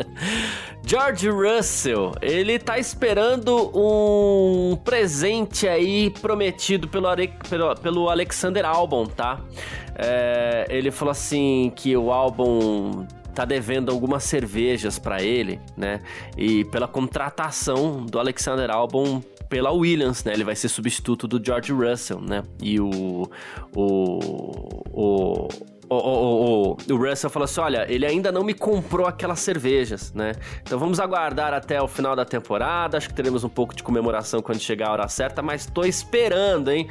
<laughs> George Russell, ele tá esperando um presente aí prometido pelo, pelo, pelo Alexander Albon, tá? É, ele falou assim que o álbum tá devendo algumas cervejas para ele, né? E pela contratação do Alexander Albon pela Williams, né? Ele vai ser substituto do George Russell, né? E o, o, o o, o, o, o, Russell falou assim: olha, ele ainda não me comprou aquelas cervejas, né? Então vamos aguardar até o final da temporada. Acho que teremos um pouco de comemoração quando chegar a hora certa, mas tô esperando, hein?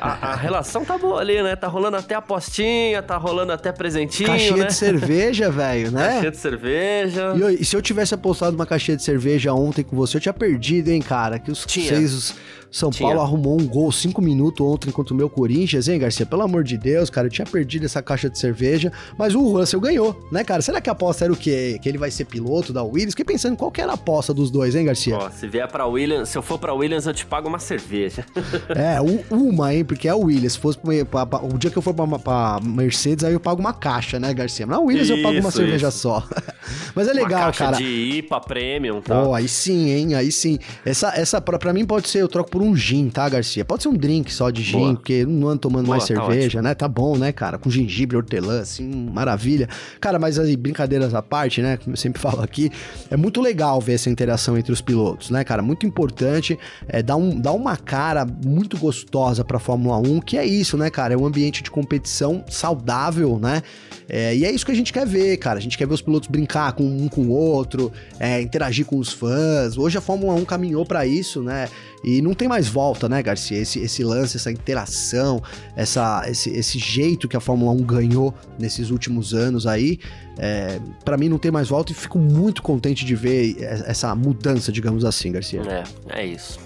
A, a relação tá boa ali, né? Tá rolando até apostinha, tá rolando até presentinho. Caixinha né? de cerveja, velho, né? Caixinha de cerveja. E, e, se eu tivesse apostado uma caixinha de cerveja ontem com você, eu tinha perdido, hein, cara? Que os Tinha. seis são tinha. Paulo arrumou um gol cinco minutos ontem contra o meu Corinthians, hein, Garcia? Pelo amor de Deus, cara, eu tinha perdido essa caixa de cerveja, mas o Russell ganhou, né, cara? Será que a aposta era o quê? Que ele vai ser piloto da Williams? Fiquei pensando qual que era a aposta dos dois, hein, Garcia? Ó, se vier pra Williams, se eu for pra Williams, eu te pago uma cerveja. <laughs> é, uma, hein, porque é a Williams. Se fosse pra, pra, o dia que eu for pra, pra, Mercedes, aí eu pago uma caixa, né, Garcia? Na Williams isso, eu pago uma isso. cerveja só. <laughs> mas é legal, uma caixa cara. de IPA Premium, tá? Oh, aí sim, hein, aí sim. Essa, essa pra, pra mim pode ser, eu troco por um gin, tá, Garcia? Pode ser um drink só de gin, Boa. porque não ando tomando Boa, mais tá cerveja, ótimo. né? Tá bom, né, cara? Com gengibre, hortelã, assim, maravilha. Cara, mas as brincadeiras à parte, né? Como eu sempre falo aqui, é muito legal ver essa interação entre os pilotos, né, cara? Muito importante, é, dá, um, dá uma cara muito gostosa pra Fórmula 1, que é isso, né, cara? É um ambiente de competição saudável, né? É, e é isso que a gente quer ver, cara. A gente quer ver os pilotos brincar com um com o outro, é, interagir com os fãs. Hoje a Fórmula 1 caminhou para isso, né? E não tem mais volta, né, Garcia? Esse, esse lance, essa interação, essa, esse, esse jeito que a Fórmula 1 ganhou nesses últimos anos aí, é, para mim não tem mais volta e fico muito contente de ver essa mudança, digamos assim, Garcia. É, é isso.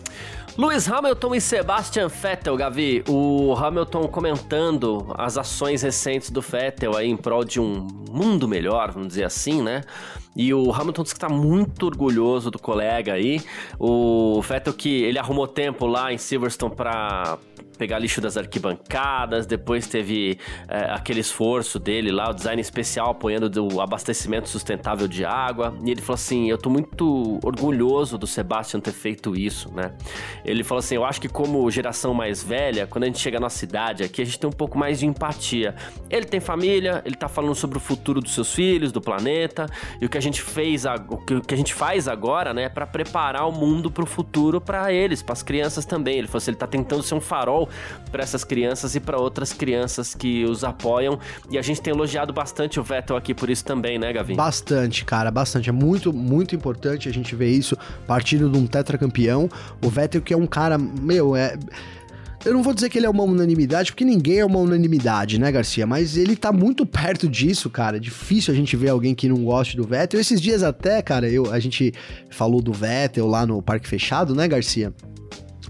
Lewis Hamilton e Sebastian Vettel, Gavi. O Hamilton comentando as ações recentes do Vettel aí em prol de um mundo melhor, vamos dizer assim, né? E o Hamilton disse que tá muito orgulhoso do colega aí. O Vettel que ele arrumou tempo lá em Silverstone para pegar lixo das arquibancadas, depois teve é, aquele esforço dele lá, o design especial apoiando o abastecimento sustentável de água, e ele falou assim, eu tô muito orgulhoso do Sebastian ter feito isso, né? Ele falou assim, eu acho que como geração mais velha, quando a gente chega na cidade aqui, a gente tem um pouco mais de empatia. Ele tem família, ele tá falando sobre o futuro dos seus filhos, do planeta, e o que a gente fez, o que a gente faz agora, né, para preparar o mundo pro futuro para eles, para as crianças também. Ele falou assim, ele tá tentando ser um farol para essas crianças e para outras crianças que os apoiam. E a gente tem elogiado bastante o Vettel aqui por isso também, né, Gavin? Bastante, cara, bastante. É muito, muito importante a gente ver isso partindo de um tetracampeão. O Vettel que é um cara, meu, é eu não vou dizer que ele é uma unanimidade, porque ninguém é uma unanimidade, né, Garcia? Mas ele tá muito perto disso, cara. Difícil a gente ver alguém que não goste do Vettel. Esses dias até, cara, eu, a gente falou do Vettel lá no Parque Fechado, né, Garcia?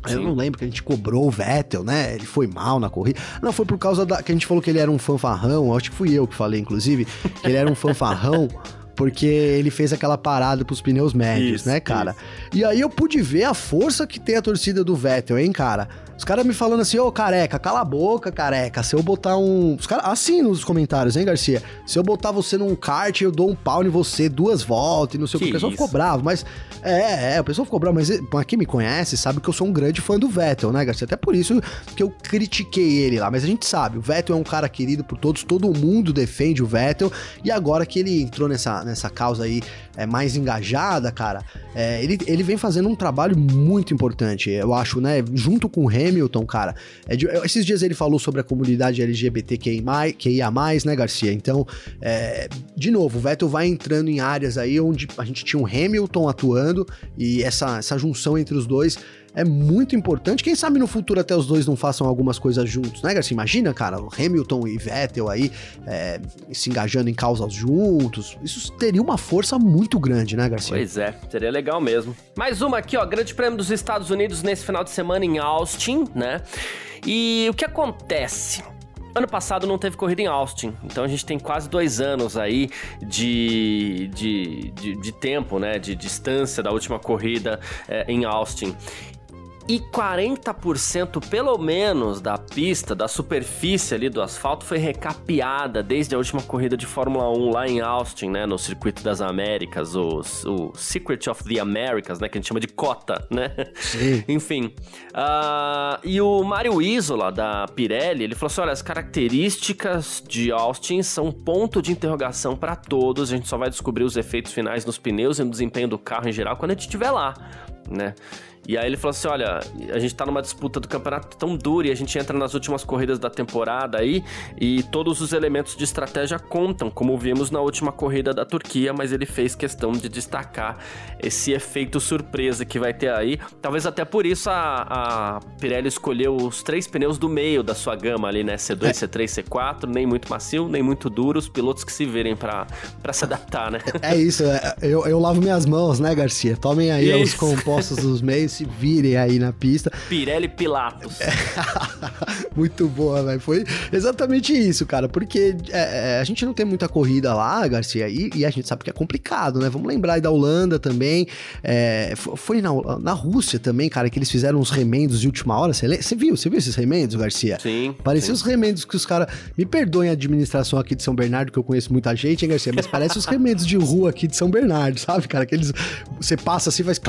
Eu não lembro que a gente cobrou o Vettel, né? Ele foi mal na corrida. Não, foi por causa da que a gente falou que ele era um fanfarrão. Acho que fui eu que falei, inclusive, que ele era um fanfarrão. <laughs> porque ele fez aquela parada pros pneus médios, isso, né, cara? Isso. E aí eu pude ver a força que tem a torcida do Vettel, hein, cara? Os caras me falando assim, ô careca, cala a boca, careca. Se eu botar um. Os caras, assim nos comentários, hein, Garcia? Se eu botar você num kart, eu dou um pau em você duas voltas e não sei o que. O pessoal ficou bravo, mas. É, é, o pessoal ficou bravo, mas pra quem me conhece sabe que eu sou um grande fã do Vettel, né, Garcia? Até por isso que eu critiquei ele lá. Mas a gente sabe, o Vettel é um cara querido por todos, todo mundo defende o Vettel. E agora que ele entrou nessa, nessa causa aí é, mais engajada, cara, é, ele, ele vem fazendo um trabalho muito importante, eu acho, né? Junto com o Hamilton, cara. É de, esses dias ele falou sobre a comunidade LGBTQIA, né, Garcia? Então, é, de novo, o Vettel vai entrando em áreas aí onde a gente tinha um Hamilton atuando e essa, essa junção entre os dois é muito importante. Quem sabe no futuro até os dois não façam algumas coisas juntos, né, Garcia? Imagina, cara, o Hamilton e Vettel aí é, se engajando em causas juntos. Isso teria uma força muito grande, né, Garcia? Pois é, seria legal mesmo. Mais uma aqui, ó, Grande Prêmio dos Estados Unidos nesse final de semana em Austin, né? E o que acontece? Ano passado não teve corrida em Austin, então a gente tem quase dois anos aí de, de, de, de tempo, né? De distância da última corrida é, em Austin e 40% pelo menos da pista, da superfície ali do asfalto foi recapeada desde a última corrida de Fórmula 1 lá em Austin, né, no Circuito das Américas, o, o Secret of the Americas, né, que a gente chama de cota, né? Sim. <laughs> Enfim, uh, e o Mário Isola da Pirelli, ele falou assim, olha, as características de Austin são ponto de interrogação para todos, a gente só vai descobrir os efeitos finais nos pneus e no desempenho do carro em geral quando a gente estiver lá, né? E aí ele falou assim: olha, a gente tá numa disputa do campeonato tão dura e a gente entra nas últimas corridas da temporada aí e todos os elementos de estratégia contam, como vimos na última corrida da Turquia, mas ele fez questão de destacar esse efeito surpresa que vai ter aí. Talvez até por isso a, a Pirelli escolheu os três pneus do meio da sua gama ali, né? C2, é. C3, C4, nem muito macio, nem muito duro, os pilotos que se virem para se adaptar, né? É isso, é, eu, eu lavo minhas mãos, né, Garcia? Tomem aí <laughs> isso. os compostos dos meios se virem aí na pista. Pirelli Pilatos. <laughs> Muito boa, velho. Foi exatamente isso, cara. Porque é, é, a gente não tem muita corrida lá, Garcia, e, e, a gente sabe que é complicado, né? Vamos lembrar aí da Holanda também. É, foi na, na Rússia também, cara, que eles fizeram uns remendos de última hora. Você viu? Você viu esses remendos, Garcia? Sim. Parecia os remendos que os caras. Me perdoem a administração aqui de São Bernardo, que eu conheço muita gente, hein, Garcia? Mas parece os remendos de rua aqui de São Bernardo, sabe, cara? Aqueles. Você passa assim, faz.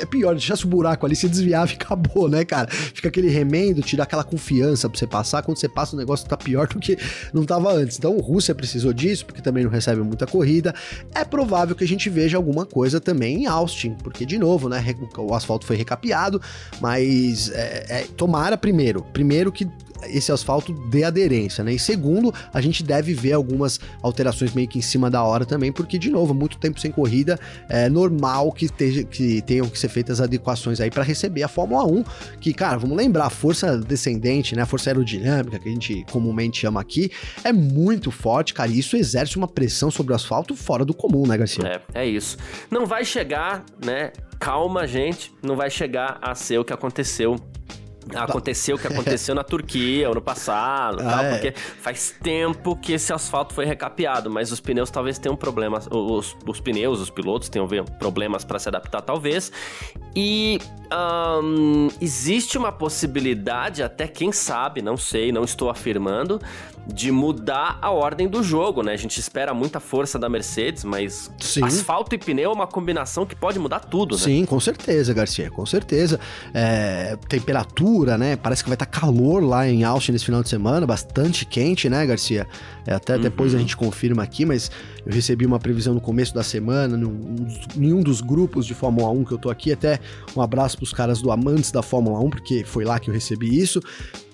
É pior, deixa o buraco ali, se desviava <laughs> e acabou, né, cara? Fica aquele remendo, dá aquela confiança pra você passar. Quando você passa, o negócio tá pior do que não tava antes. Então, Rússia precisou disso, porque também não recebe muita corrida. É provável que a gente veja alguma coisa também em Austin, porque, de novo, né, o asfalto foi recapeado, mas é, é, tomara primeiro. Primeiro que esse asfalto dê aderência, né? E segundo, a gente deve ver algumas alterações meio que em cima da hora também, porque, de novo, muito tempo sem corrida, é normal que, teja, que tenham que ser feitas adequações aí para receber a Fórmula 1, que, cara, vamos lembrar, a força descendente, né? A força aerodinâmica, que a gente comumente chama aqui, é muito forte, cara, e isso exerce uma pressão sobre o asfalto fora do comum, né, Garcia? É, é isso. Não vai chegar, né? Calma, gente, não vai chegar a ser o que aconteceu Aconteceu o que aconteceu na <laughs> Turquia ano passado, ah, tal, é. porque faz tempo que esse asfalto foi recapeado, mas os pneus talvez tenham problemas, os, os pneus, os pilotos tenham problemas para se adaptar, talvez. E um, existe uma possibilidade, até quem sabe, não sei, não estou afirmando, de mudar a ordem do jogo, né? A gente espera muita força da Mercedes, mas Sim. asfalto e pneu é uma combinação que pode mudar tudo, né? Sim, com certeza, Garcia, com certeza. É, temperatura, né? Parece que vai estar tá calor lá em Austin nesse final de semana, bastante quente, né, Garcia? É, até uhum. depois a gente confirma aqui, mas eu recebi uma previsão no começo da semana, em um dos grupos de Fórmula 1 que eu tô aqui, até um abraço pros caras do Amantes da Fórmula 1, porque foi lá que eu recebi isso.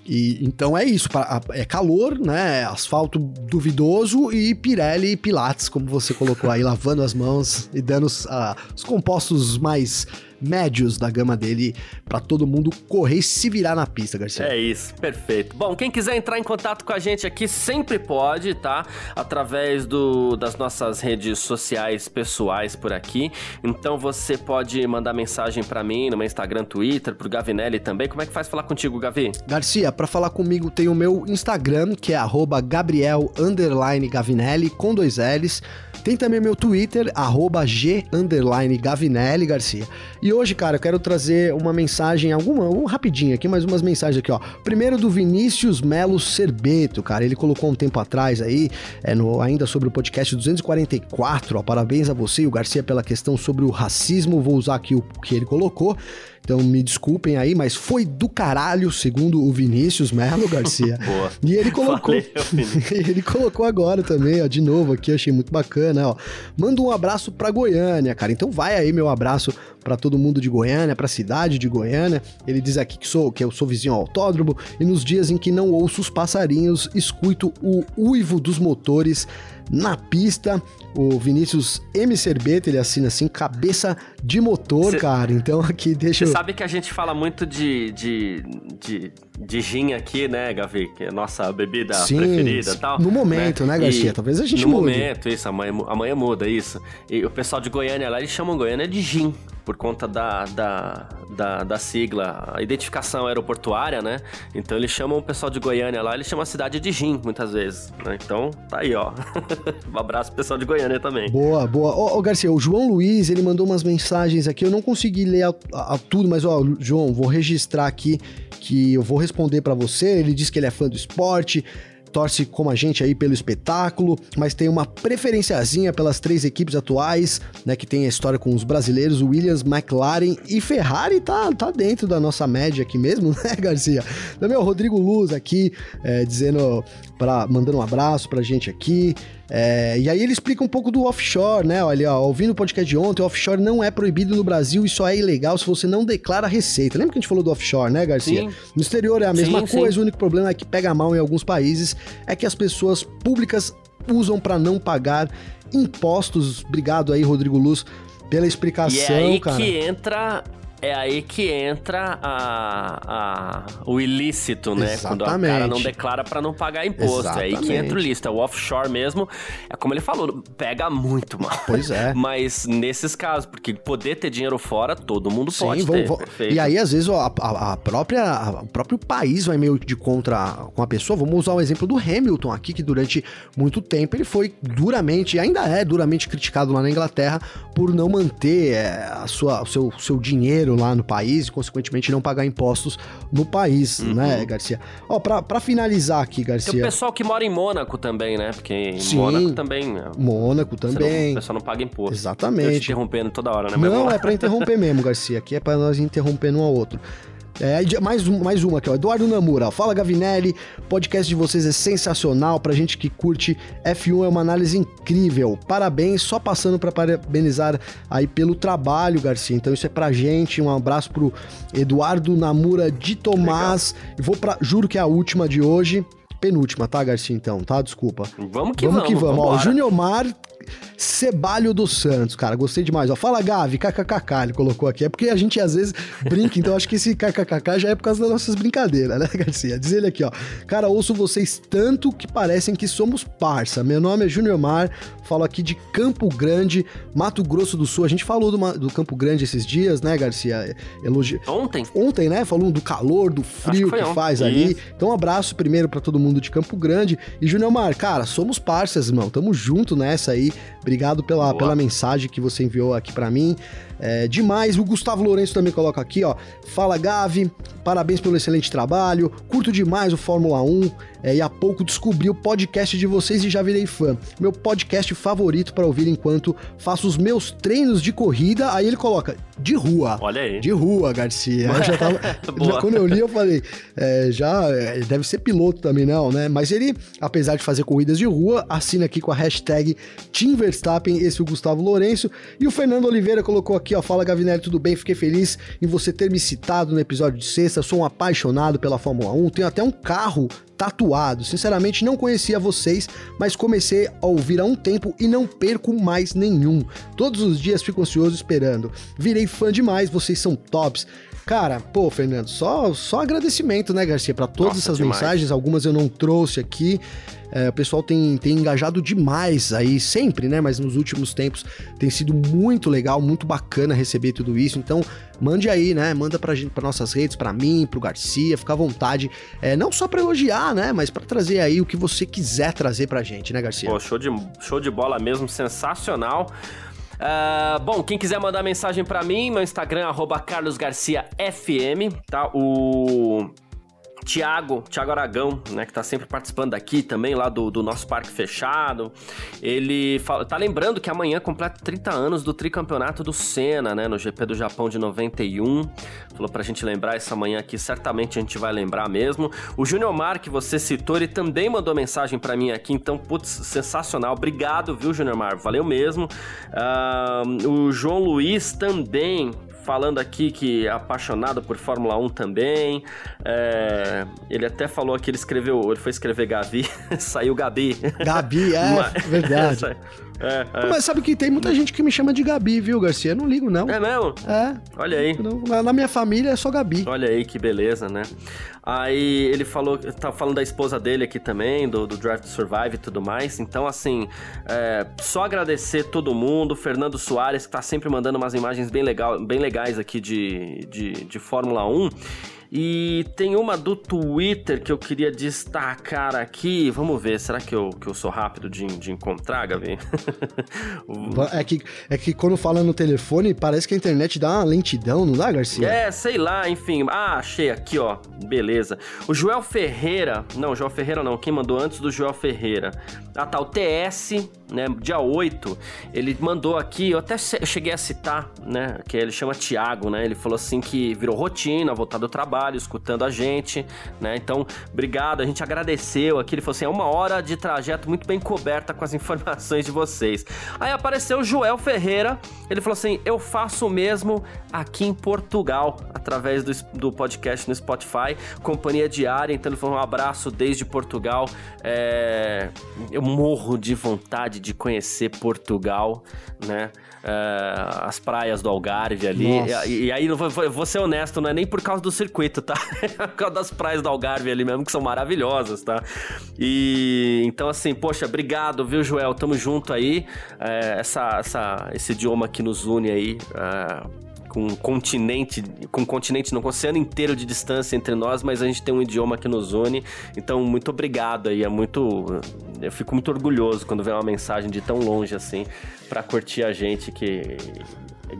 E, então é isso, é calor, né? Asfalto duvidoso e Pirelli e Pilates, como você colocou aí, lavando as mãos e dando uh, os compostos mais médios da gama dele para todo mundo correr e se virar na pista, Garcia. É isso, perfeito. Bom, quem quiser entrar em contato com a gente aqui sempre pode, tá? Através do, das nossas redes sociais pessoais por aqui. Então você pode mandar mensagem para mim no meu Instagram, Twitter, pro Gavinelli também. Como é que faz falar contigo, Gavi? Garcia, para falar comigo tem o meu Instagram, que é Gabriel Gavinelli com dois L's. Tem também meu Twitter, G Gavinelli Garcia. E hoje, cara, eu quero trazer uma mensagem, alguma, um rapidinho aqui, mas umas mensagens aqui, ó. Primeiro do Vinícius Melo Serbeto, cara. Ele colocou um tempo atrás aí, é, no, ainda sobre o podcast 244, ó. Parabéns a você e o Garcia pela questão sobre o racismo. Vou usar aqui o que ele colocou. Então me desculpem aí, mas foi do caralho, segundo o Vinícius Melo Garcia. <laughs> Boa. E ele colocou. Valeu, <laughs> ele colocou agora também, ó, de novo aqui, achei muito bacana, ó. Manda um abraço pra Goiânia, cara. Então vai aí meu abraço para todo mundo de Goiânia, para a cidade de Goiânia. Ele diz aqui que sou que eu sou vizinho ao autódromo e nos dias em que não ouço os passarinhos, escuto o uivo dos motores na pista. O Vinícius M. Cerbeta, ele assina assim, cabeça de motor, Cê... cara. Então aqui deixa sabe que a gente fala muito de, de, de, de gin aqui, né, Gavi? Que é a nossa bebida Sim, preferida e tal. no momento, né, Garcia? E Talvez a gente No mude. momento, isso, amanhã, amanhã muda isso. E o pessoal de Goiânia lá, eles chamam Goiânia de gin, por conta da, da, da, da sigla, a identificação aeroportuária, né? Então eles chamam o pessoal de Goiânia lá, eles chamam a cidade de gin, muitas vezes. né? Então, tá aí, ó. <laughs> <laughs> um abraço pessoal de Goiânia também. Boa, boa. Ô, ô, Garcia, o João Luiz, ele mandou umas mensagens aqui, eu não consegui ler a, a- a tudo, mas, ó, João, vou registrar aqui que eu vou responder pra você. Ele diz que ele é fã do esporte, torce como a gente aí pelo espetáculo, mas tem uma preferenciazinha pelas três equipes atuais, né, que tem a história com os brasileiros, Williams, McLaren e Ferrari tá, tá dentro da nossa média aqui mesmo, <laughs> né, Garcia? Também o Rodrigo Luz aqui, é, dizendo, pra, mandando um abraço pra gente aqui. É, e aí ele explica um pouco do offshore, né? Olha, ó, ouvindo o podcast de ontem, o offshore não é proibido no Brasil e só é ilegal se você não declara receita. Lembra que a gente falou do offshore, né, Garcia? Sim. No exterior é a mesma Sim, coisa, sim. o único problema é que pega mal em alguns países, é que as pessoas públicas usam para não pagar impostos. Obrigado aí, Rodrigo Luz, pela E explicação, é aí cara. que entra. É aí que entra a, a- o ilícito, né? Quando o cara Exatamente. não declara pra não pagar imposto. É aí que Exatamente. entra o ilícito. É o offshore mesmo. É como ele falou, pega muito mal. Pois é. <laughs> Mas nesses casos, porque poder ter dinheiro fora, todo mundo Sim, pode vão- ter. e aí, às vezes, a, a- a própria, o próprio país vai meio de contra com a pessoa. Vamos usar o exemplo do Hamilton aqui, que durante muito tempo ele foi duramente, ainda é duramente criticado lá na Inglaterra por não manter é, a sua, o seu, seu dinheiro lá no país e, consequentemente, não pagar impostos no país, né, Garcia? Ó, pra, pra finalizar aqui, Uhum. Tem o Garcia, pessoal que mora em Mônaco também, né? Porque em Sim. Mônaco também. né, Mônaco você não- também. o pessoal não paga imposto. Eu te Exatamente. interrompendo toda hora, né? Não, é pra interromper mesmo, Garcia. Aqui é pra nós interromper um ao outro. É, mais, um, mais uma aqui, ó. Eduardo Namura. ó. Fala, Gavinelli. O podcast de vocês é sensacional. Pra gente que curte F1 é uma análise incrível. Parabéns. Só passando pra parabenizar aí pelo trabalho, Garcia. Então isso é pra gente. Um abraço pro Eduardo Namura de Tomás. E vou pra. Juro que é a última de hoje. Penúltima, tá, Garcia? Então, tá? Desculpa. Vamos que vamos, vamos. que vamos. Ó, o vambora. Júnior Mar Cebalho dos Santos, cara, gostei demais. Ó, fala Gavi, kkkk, ele colocou aqui. É porque a gente às vezes brinca, então acho que esse kkkk já é por causa das nossas brincadeiras, né, <laughs> Garcia? Diz ele aqui, ó. Cara, ouço vocês tanto que parecem que somos parça. Meu nome é Júnior Mar, falo aqui de Campo Grande, Mato Grosso do Sul. A gente falou do, do Campo Grande esses dias, né, Garcia? Elogi... Ontem? Ontem, né? Falando do calor, do frio que, ontem. faz ali. Então, um abraço primeiro pra todo mundo de Campo Grande. E Júnior Mar, cara, somos parceiros, irmão. Tamo junto nessa aí. Obrigado pela, Boa. pela mensagem que você enviou aqui pra mim. É, demais. O Gustavo Lourenço também coloca aqui, ó. Fala, Gavi. Parabéns pelo excelente trabalho. Curto demais o Fórmula 1. É, e há pouco descobri o podcast de vocês e já virei fã. Meu podcast favorito pra ouvir enquanto faço os meus treinos de corrida. Aí ele coloca de rua. Olha aí. De rua, Garcia. Eu já tava, <laughs> já- quando eu li, eu falei, é, já é, deve ser piloto também, não, né? Mas ele, apesar de fazer corridas de rua, assina aqui com a hashtag Team Verstappen, esse é o Gustavo Lourenço. E o Fernando Oliveira colocou aqui, ó, fala Gavinelli, tudo bem? Fiquei feliz em você ter me citado no episódio de sexta. Sou um apaixonado pela Fórmula 1, tenho até um carro tatuado. Sinceramente, não conhecia vocês, mas comecei a ouvir há um tempo e não perco mais nenhum. Todos os dias fico ansioso esperando. Virei fã demais, vocês são tops. Cara, pô, Fernando, só, só agradecimento, né, Garcia, para todas Nossa, essas demais. mensagens. Algumas eu não trouxe aqui. É, o pessoal tem, tem engajado demais aí, sempre, né? Mas nos últimos tempos tem sido muito legal, muito bacana receber tudo isso. Então, mande aí, né? Manda pra gente, para nossas redes, pra mim, pro Garcia, fica à vontade. É, não só pra elogiar, né? Mas pra trazer aí o que você quiser trazer pra gente, né, Garcia? Pô, show de, show de bola mesmo, sensacional. Ah, bom, quem quiser mandar mensagem pra mim, meu Instagram, arroba carlosgarciafm, tá? O Tiago, Tiago Aragão, né, que tá sempre participando aqui também, lá do, do nosso parque fechado. Ele fala, tá lembrando que amanhã completa 30 anos do tricampeonato do Senna, né, no GP do Japão de 91. Falou pra gente lembrar essa manhã aqui, certamente a gente vai lembrar mesmo. O Júnior Mar, que você citou, ele também mandou mensagem pra mim aqui, então, putz, sensacional. Obrigado, viu, Júnior Mar? Valeu mesmo. Ah, o João Luiz também falando aqui que é apaixonado por Fórmula 1 também. É, ele até falou que ele escreveu, ele foi escrever Gavi, <laughs> saiu Gabi. Gabi, é <laughs> Mas- verdade. <laughs> É, é. Mas sabe que tem muita gente que me chama de Gabi, viu, Garcia? Eu não ligo, não. É mesmo? É. Olha aí. Não, na- na minha família é só Gabi. Olha aí que beleza, né? Aí ele falou, tá falando da esposa dele aqui também, do, do Drive to Survive e tudo mais. Então, assim, é, só agradecer todo mundo, Fernando Soares, que tá sempre mandando umas imagens bem, legal, bem legais aqui de, de, de Fórmula 1. E tem uma do Twitter que eu queria destacar aqui. Vamos ver, será que eu, que eu sou rápido de, de encontrar, Gavi? <laughs> É que, é que quando fala no telefone, parece que a internet dá uma lentidão, não dá, Garcia? É, sei lá, enfim. Ah, achei aqui, ó. Beleza. O Joel Ferreira. Não, Joel Ferreira não. Quem mandou antes do Joel Ferreira? Ah, tá. O TS, né? Dia 8. Ele mandou aqui. Eu até che- cheguei a citar, né? Que ele chama Thiago, né? Ele falou assim que virou rotina, voltar do trabalho, escutando a gente, né? Então, obrigado. A gente agradeceu aqui. Ele falou assim: é uma hora de trajeto muito bem coberta com as <laughs> informações de vocês. Aí apareceu o Joel Ferreira. Ele falou assim: eu faço o mesmo aqui em Portugal, através do, do podcast no Spotify, companhia diária. Então ele falou um abraço desde Portugal. É, eu morro de vontade de conhecer Portugal, né? É, as praias do Algarve ali. E, e aí, vou- vou ser honesto, não é nem por causa do circuito, tá? <laughs> É por causa das praias do Algarve ali mesmo, que são maravilhosas, tá? E então, assim, poxa, obrigado, viu, Joel? Tamo junto aí. É, essa, essa, esse idioma que nos une aí. é, com um continente, com um continente, não, com um oceano inteiro de distância entre nós, mas a gente tem um idioma que nos une. Então, muito obrigado aí, é muito. Eu fico muito orgulhoso quando vem uma mensagem de tão longe assim, pra curtir a gente que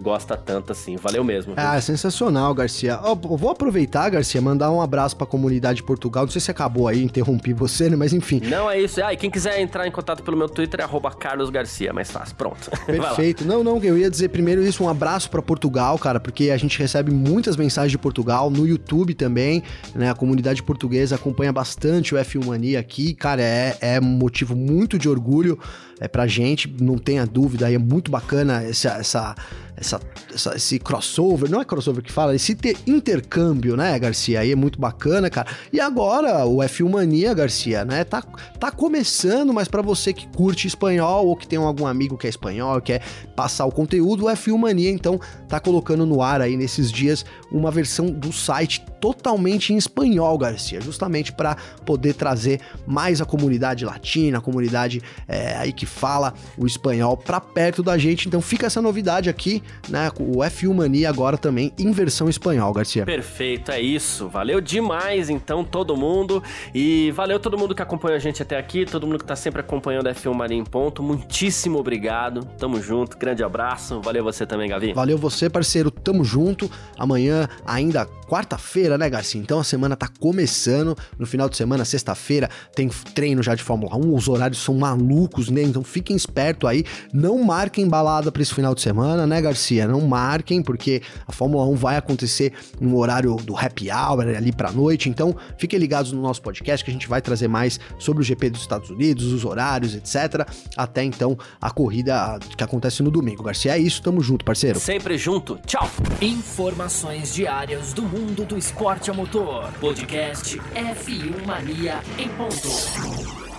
gosta tanto assim. Valeu mesmo. viu? Ah, sensacional, Garcia. Eu vou aproveitar, Garcia, mandar um abraço pra comunidade de Portugal. Não sei se acabou aí, interrompi você, né? Mas enfim. Não é isso. Ah, e quem quiser entrar em contato pelo meu Twitter é arroba Carlos Garcia, mais fácil. Pronto. <laughs> Perfeito. Não, não, eu ia dizer primeiro isso, um abraço pra Portugal, cara, porque a gente recebe muitas mensagens de Portugal no YouTube também, né? A comunidade portuguesa acompanha bastante o F1 Mania aqui, cara, é, é um motivo muito de orgulho é pra gente, não tenha dúvida, aí é muito bacana essa, essa, essa, essa- esse crossover, não é crossover que fala, esse ter- intercâmbio, né, Garcia? Aí é muito bacana, cara. E agora o F1 Mania, Garcia, né? Tá, tá começando, mas pra você que curte espanhol ou que tem algum amigo que é espanhol, quer passar o conteúdo, o F1 Mania, então, tá colocando no ar aí nesses dias uma versão do site totalmente em espanhol, Garcia, justamente para poder trazer mais a comunidade latina, a comunidade é, aí que fala o espanhol para perto da gente. Então fica essa novidade aqui, né? O F1 Mania agora também em versão espanhol, Garcia. Perfeito, é isso. Valeu demais, então, todo mundo. E valeu todo mundo que acompanhou a gente até aqui, todo mundo que tá sempre acompanhando a F1 Mania em Ponto. Muitíssimo obrigado. Tamo junto, grande abraço. Valeu você também, Gavi. Valeu você, parceiro. Tamo junto. Amanhã, ainda quarta-feira, né, Garcia? Então a semana tá começando. No final de semana, sexta-feira, tem treino já de Fórmula 1. Os horários são malucos, né? Então fiquem esperto aí. Não marquem balada pra esse final de semana, né, Garcia? Não marquem, porque a Fórmula 1 vai acontecer no horário do happy hour ali pra noite. Então fiquem ligados no nosso podcast que a gente vai trazer mais sobre o GP dos Estados Unidos, os horários, etc. Até então a corrida que acontece no domingo. Garcia, é isso. Tamo junto, parceiro. Sempre junto. Tchau. Informações diárias do mundo do esporte a motor. Podcast F1 Mania em ponto.